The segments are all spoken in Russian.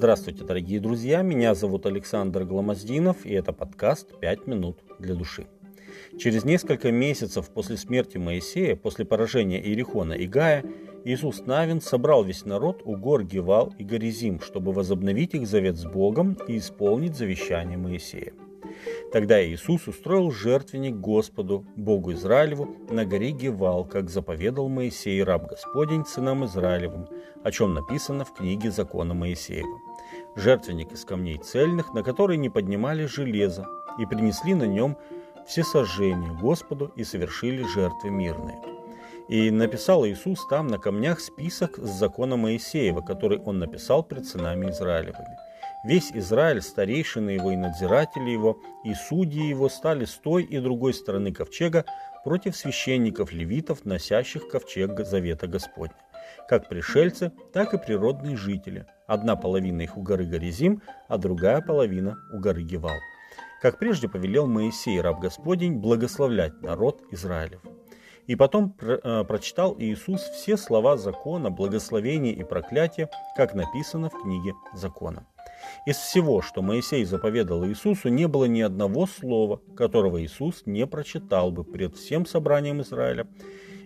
Здравствуйте, дорогие друзья, меня зовут Александр Гламоздинов, и это подкаст «Пять минут для души». Через несколько месяцев после смерти Моисея, после поражения Иерихона и Гая, Иисус Навин собрал весь народ у гор Гевал и Горизим, чтобы возобновить их завет с Богом и исполнить завещание Моисея. Тогда Иисус устроил жертвенник Господу, Богу Израилеву, на горе Гевал, как заповедал Моисей, раб Господень, сынам Израилевым, о чем написано в книге закона Моисеева. Жертвенник из камней цельных, на который не поднимали железо, и принесли на нем все сожжения Господу и совершили жертвы мирные. И написал Иисус там на камнях список с закона Моисеева, который он написал пред сынами Израилевыми. Весь Израиль, старейшины его и надзиратели его, и судьи его стали с той и другой стороны ковчега против священников-левитов, носящих ковчег Завета Господня, как пришельцы, так и природные жители. Одна половина их у горы Горизим, а другая половина у горы Гевал. Как прежде повелел Моисей, раб Господень, благословлять народ Израилев. И потом э, прочитал Иисус все слова закона, благословения и проклятия, как написано в книге закона. Из всего, что Моисей заповедал Иисусу, не было ни одного слова, которого Иисус не прочитал бы пред всем собранием Израиля,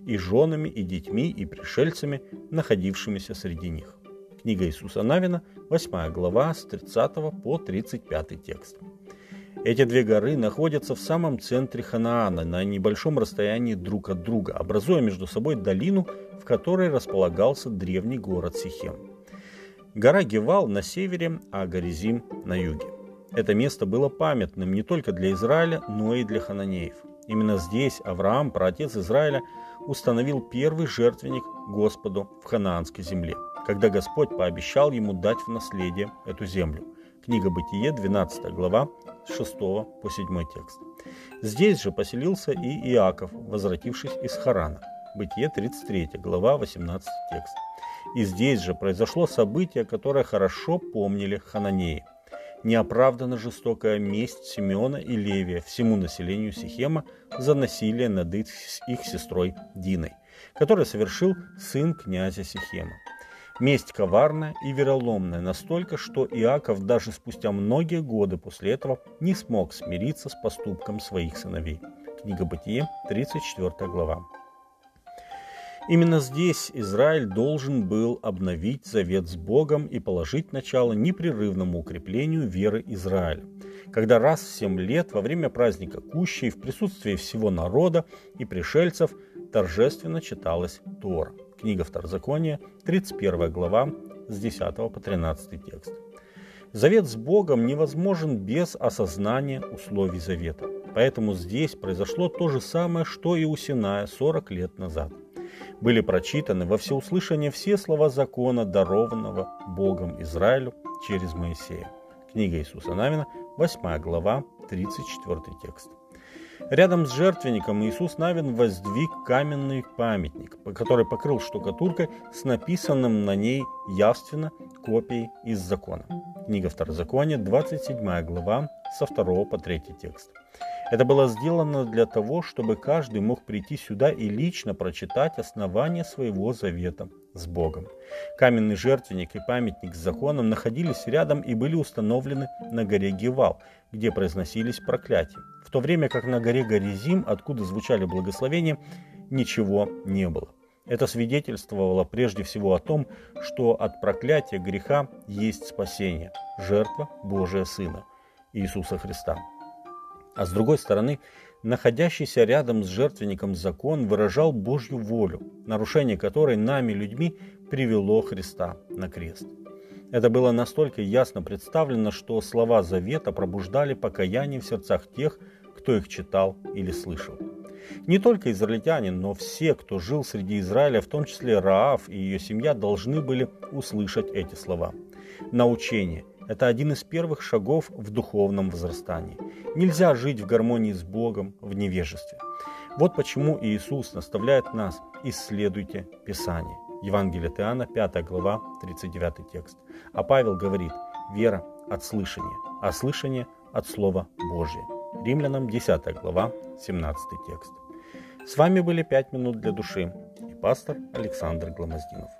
и женами, и детьми, и пришельцами, находившимися среди них. Книга Иисуса Навина, 8 глава, с 30 по 35 текст. Эти две горы находятся в самом центре Ханаана, на небольшом расстоянии друг от друга, образуя между собой долину, в которой располагался древний город Сихем. Гора Гевал на севере, а Горизим на юге. Это место было памятным не только для Израиля, но и для хананеев. Именно здесь Авраам, праотец Израиля, установил первый жертвенник Господу в ханаанской земле, когда Господь пообещал ему дать в наследие эту землю. Книга Бытие, 12 глава, с 6 по 7 текст. Здесь же поселился и Иаков, возвратившись из Харана. Бытие, 33 глава, 18 текст. И здесь же произошло событие, которое хорошо помнили хананеи. Неоправданно жестокая месть Симеона и Левия всему населению Сихема за насилие над их сестрой Диной, которое совершил сын князя Сихема. Месть коварная и вероломная настолько, что Иаков даже спустя многие годы после этого не смог смириться с поступком своих сыновей. Книга Бытие, 34 глава. Именно здесь Израиль должен был обновить завет с Богом и положить начало непрерывному укреплению веры Израиля. Когда раз в семь лет во время праздника Кущей в присутствии всего народа и пришельцев торжественно читалась Тора. Книга Второзакония, 31 глава, с 10 по 13 текст. Завет с Богом невозможен без осознания условий завета. Поэтому здесь произошло то же самое, что и у Синая 40 лет назад – были прочитаны во всеуслышание все слова закона, дарованного Богом Израилю через Моисея. Книга Иисуса Навина, 8 глава, 34 текст. Рядом с жертвенником Иисус Навин воздвиг каменный памятник, который покрыл штукатуркой с написанным на ней явственно копией из закона. Книга Второзакония, 27 глава, со 2 по 3 текст. Это было сделано для того, чтобы каждый мог прийти сюда и лично прочитать основания своего завета с Богом. Каменный жертвенник и памятник с законом находились рядом и были установлены на горе Гевал, где произносились проклятия. В то время как на горе Горизим, откуда звучали благословения, ничего не было. Это свидетельствовало прежде всего о том, что от проклятия греха есть спасение, жертва Божия Сына, Иисуса Христа. А с другой стороны, находящийся рядом с жертвенником закон выражал Божью волю, нарушение которой нами, людьми, привело Христа на крест. Это было настолько ясно представлено, что слова завета пробуждали покаяние в сердцах тех, кто их читал или слышал. Не только израильтяне, но все, кто жил среди Израиля, в том числе Раав и ее семья, должны были услышать эти слова. Научение – это один из первых шагов в духовном возрастании. Нельзя жить в гармонии с Богом в невежестве. Вот почему Иисус наставляет нас «исследуйте Писание». Евангелие от Иоанна, 5 глава, 39 текст. А Павел говорит «вера от слышания, а слышание от Слова Божия». Римлянам 10 глава, 17 текст. С вами были «Пять минут для души» и пастор Александр Гломоздинов.